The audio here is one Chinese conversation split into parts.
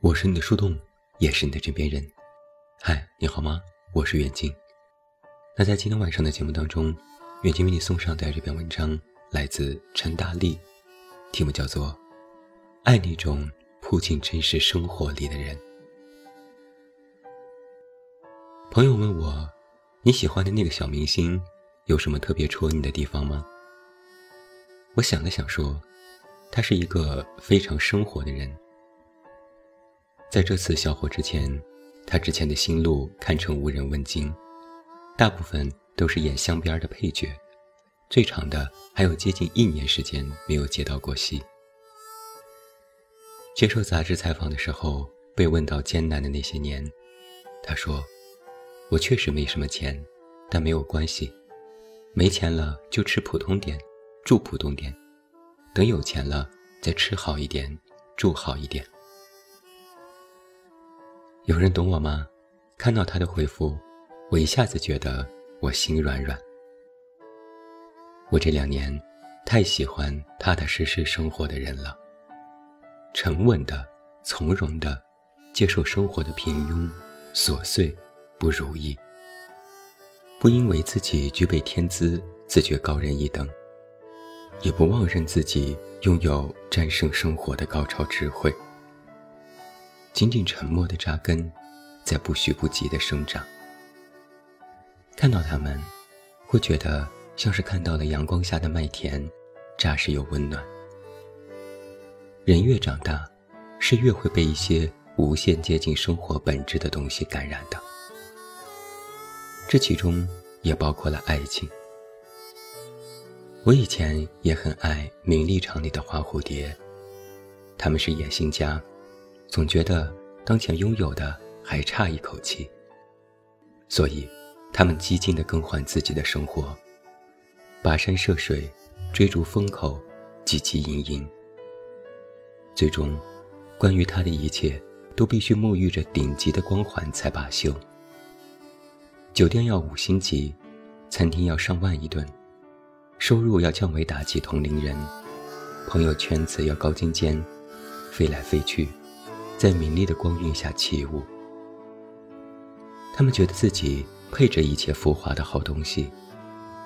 我是你的树洞，也是你的枕边人。嗨，你好吗？我是远近。那在今天晚上的节目当中，远近为你送上的这篇文章来自陈大力，题目叫做《爱那种扑进真实生活里的人》。朋友问我，你喜欢的那个小明星有什么特别戳你的地方吗？我想了想说，他是一个非常生活的人。在这次小火之前，他之前的心路堪称无人问津，大部分都是演镶边的配角，最长的还有接近一年时间没有接到过戏。接受杂志采访的时候，被问到艰难的那些年，他说：“我确实没什么钱，但没有关系，没钱了就吃普通点，住普通点，等有钱了再吃好一点，住好一点。”有人懂我吗？看到他的回复，我一下子觉得我心软软。我这两年太喜欢踏踏实实生活的人了，沉稳的、从容的接受生活的平庸、琐碎、不如意，不因为自己具备天资自觉高人一等，也不妄认自己拥有战胜生活的高超智慧。仅仅沉默的扎根，在不徐不急的生长。看到他们，会觉得像是看到了阳光下的麦田，扎实又温暖。人越长大，是越会被一些无限接近生活本质的东西感染的。这其中也包括了爱情。我以前也很爱名利场里的花蝴蝶，他们是野心家。总觉得当前拥有的还差一口气，所以他们激进地更换自己的生活，跋山涉水，追逐风口，汲汲营营。最终，关于他的一切都必须沐浴着顶级的光环才罢休。酒店要五星级，餐厅要上万一顿，收入要降维打击同龄人，朋友圈子要高精尖，飞来飞去。在明丽的光晕下起舞，他们觉得自己配着一切浮华的好东西，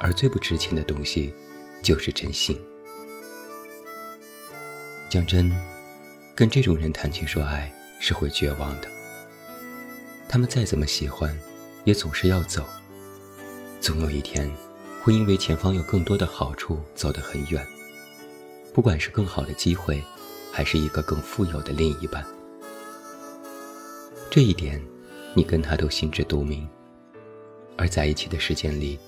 而最不值钱的东西，就是真心。讲真，跟这种人谈情说爱是会绝望的。他们再怎么喜欢，也总是要走，总有一天，会因为前方有更多的好处走得很远，不管是更好的机会，还是一个更富有的另一半。这一点，你跟他都心知肚明，而在一起的时间里，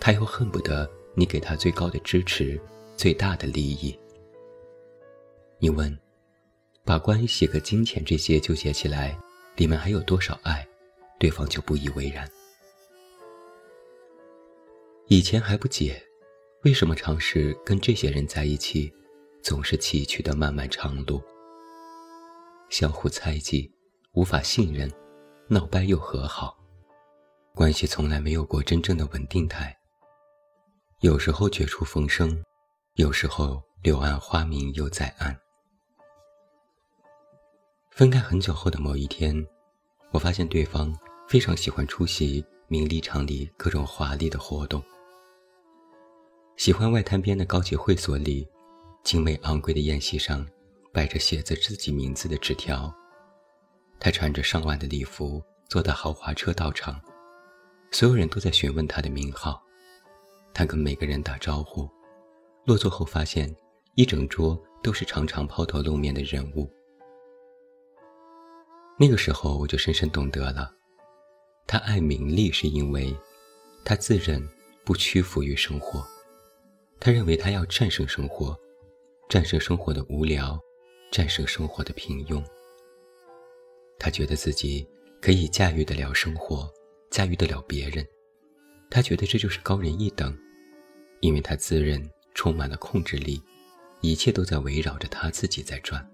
他又恨不得你给他最高的支持、最大的利益。你问，把关系和金钱这些纠结起来，里面还有多少爱？对方就不以为然。以前还不解，为什么尝试跟这些人在一起，总是崎岖的漫漫长路，相互猜忌。无法信任，闹掰又和好，关系从来没有过真正的稳定态。有时候绝处逢生，有时候柳暗花明又在岸。分开很久后的某一天，我发现对方非常喜欢出席名利场里各种华丽的活动，喜欢外滩边的高级会所里，精美昂贵的宴席上摆着写着自己名字的纸条。他穿着上万的礼服，坐的豪华车到场，所有人都在询问他的名号。他跟每个人打招呼，落座后发现一整桌都是常常抛头露面的人物。那个时候我就深深懂得了，他爱名利是因为，他自认不屈服于生活，他认为他要战胜生活，战胜生活的无聊，战胜生活的平庸。他觉得自己可以驾驭得了生活，驾驭得了别人，他觉得这就是高人一等，因为他自认充满了控制力，一切都在围绕着他自己在转。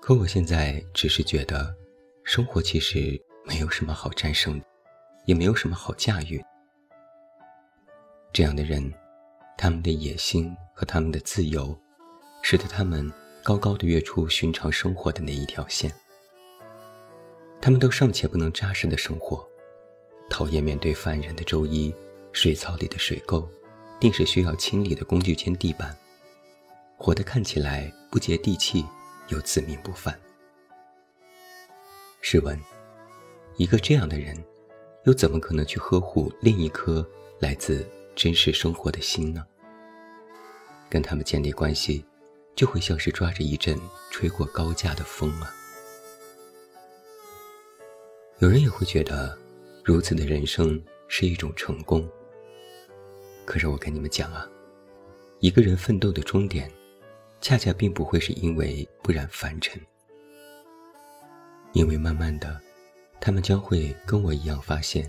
可我现在只是觉得，生活其实没有什么好战胜，也没有什么好驾驭。这样的人，他们的野心和他们的自由，使得他们高高的跃出寻常生活的那一条线。他们都尚且不能扎实的生活，讨厌面对烦人的周一，水槽里的水垢，定是需要清理的工具间地板，活得看起来不接地气，又自命不凡。试问，一个这样的人，又怎么可能去呵护另一颗来自真实生活的心呢？跟他们建立关系，就会像是抓着一阵吹过高架的风啊。有人也会觉得，如此的人生是一种成功。可是我跟你们讲啊，一个人奋斗的终点，恰恰并不会是因为不染凡尘，因为慢慢的，他们将会跟我一样发现，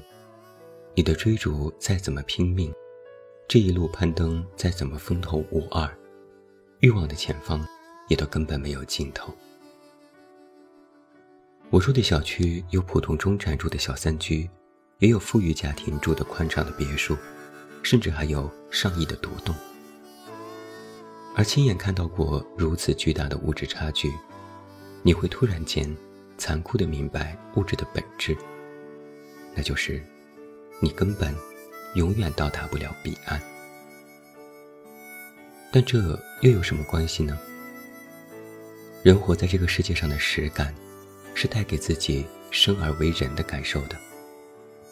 你的追逐再怎么拼命，这一路攀登再怎么风头无二，欲望的前方，也都根本没有尽头。我住的小区有普通中产住的小三居，也有富裕家庭住的宽敞的别墅，甚至还有上亿的独栋。而亲眼看到过如此巨大的物质差距，你会突然间残酷的明白物质的本质，那就是，你根本永远到达不了彼岸。但这又有什么关系呢？人活在这个世界上的实感。是带给自己生而为人的感受的，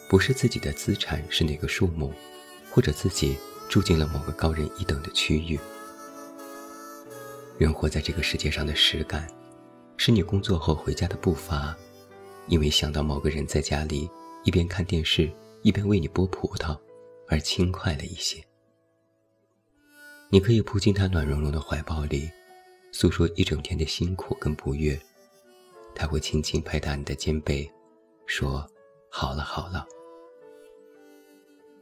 不是自己的资产是哪个数目，或者自己住进了某个高人一等的区域。人活在这个世界上的实感，是你工作后回家的步伐，因为想到某个人在家里一边看电视一边为你剥葡萄，而轻快了一些。你可以扑进他暖融融的怀抱里，诉说一整天的辛苦跟不悦。他会轻轻拍打你的肩背，说：“好了好了。”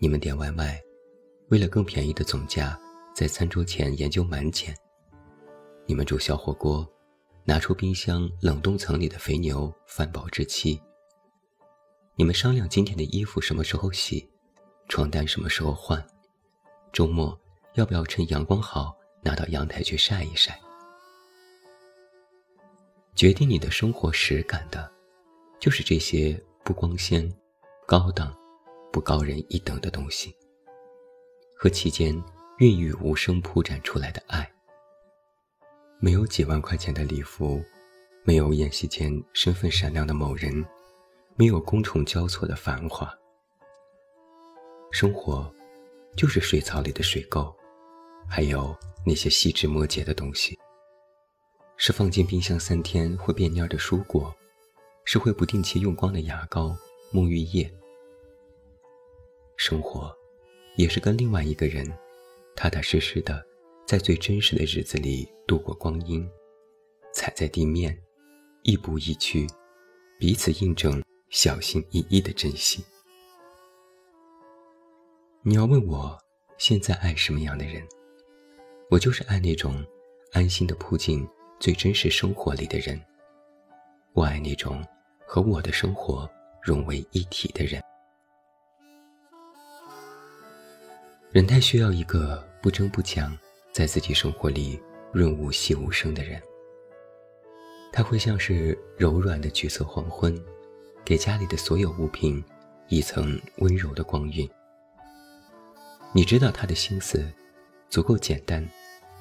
你们点外卖，为了更便宜的总价，在餐桌前研究满减。你们煮小火锅，拿出冰箱冷冻层里的肥牛饭保质期。你们商量今天的衣服什么时候洗，床单什么时候换，周末要不要趁阳光好拿到阳台去晒一晒。决定你的生活实感的，就是这些不光鲜、高档、不高人一等的东西，和其间孕育无声铺展出来的爱。没有几万块钱的礼服，没有宴席间身份闪亮的某人，没有觥筹交错的繁华。生活，就是水槽里的水垢，还有那些细枝末节的东西。是放进冰箱三天会变蔫的蔬果，是会不定期用光的牙膏、沐浴液。生活，也是跟另外一个人，踏踏实实的，在最真实的日子里度过光阴，踩在地面，亦步亦趋，彼此印证，小心翼翼的珍惜。你要问我现在爱什么样的人，我就是爱那种安心的扑进。最真实生活里的人，我爱那种和我的生活融为一体的人。人太需要一个不争不抢，在自己生活里润物细无声的人。他会像是柔软的橘色黄昏，给家里的所有物品一层温柔的光晕。你知道他的心思，足够简单，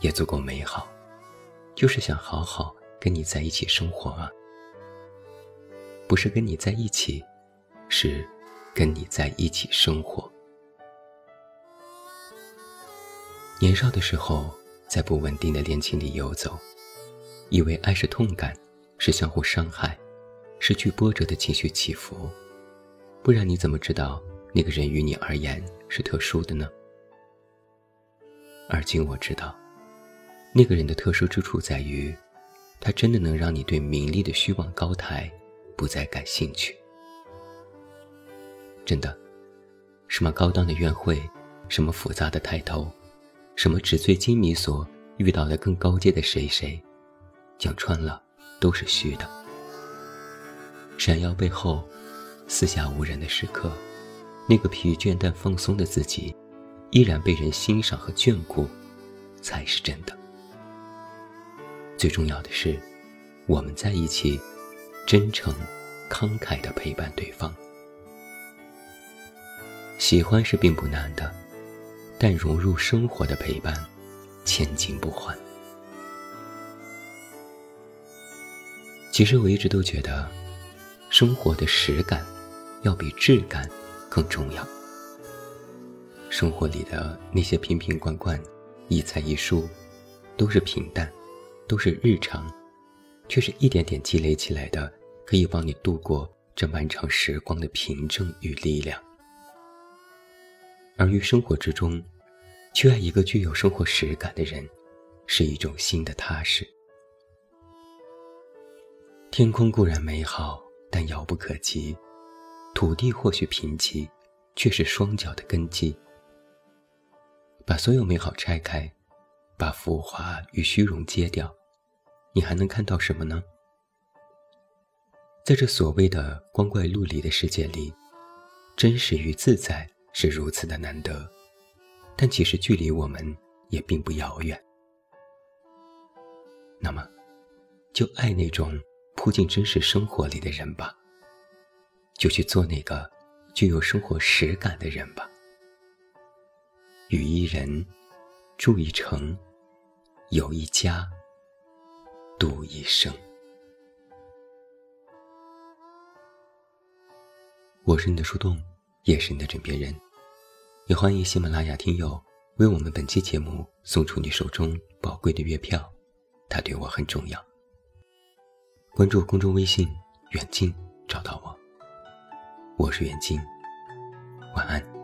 也足够美好。就是想好好跟你在一起生活啊，不是跟你在一起，是跟你在一起生活。年少的时候，在不稳定的恋情里游走，以为爱是痛感，是相互伤害，是具波折的情绪起伏，不然你怎么知道那个人于你而言是特殊的呢？而今我知道。那个人的特殊之处在于，他真的能让你对名利的虚妄高台不再感兴趣。真的，什么高档的宴会，什么复杂的抬头，什么纸醉金迷所遇到的更高阶的谁谁，讲穿了都是虚的。闪耀背后，四下无人的时刻，那个疲倦但放松的自己，依然被人欣赏和眷顾，才是真的。最重要的是，我们在一起，真诚、慷慨的陪伴对方。喜欢是并不难的，但融入生活的陪伴，千金不换。其实我一直都觉得，生活的实感，要比质感更重要。生活里的那些瓶瓶罐罐、一菜一蔬，都是平淡，都是日常，却是一点点积累起来的，可以帮你度过这漫长时光的凭证与力量。而于生活之中，去爱一个具有生活实感的人，是一种新的踏实。天空固然美好，但遥不可及；土地或许贫瘠，却是双脚的根基。把所有美好拆开，把浮华与虚荣揭掉，你还能看到什么呢？在这所谓的光怪陆离的世界里，真实与自在是如此的难得，但其实距离我们也并不遥远。那么，就爱那种扑进真实生活里的人吧，就去做那个具有生活实感的人吧。与一人，住一城，有一家，度一生。我是你的树洞，也是你的枕边人。也欢迎喜马拉雅听友为我们本期节目送出你手中宝贵的月票，它对我很重要。关注公众微信“远近”，找到我。我是远近，晚安。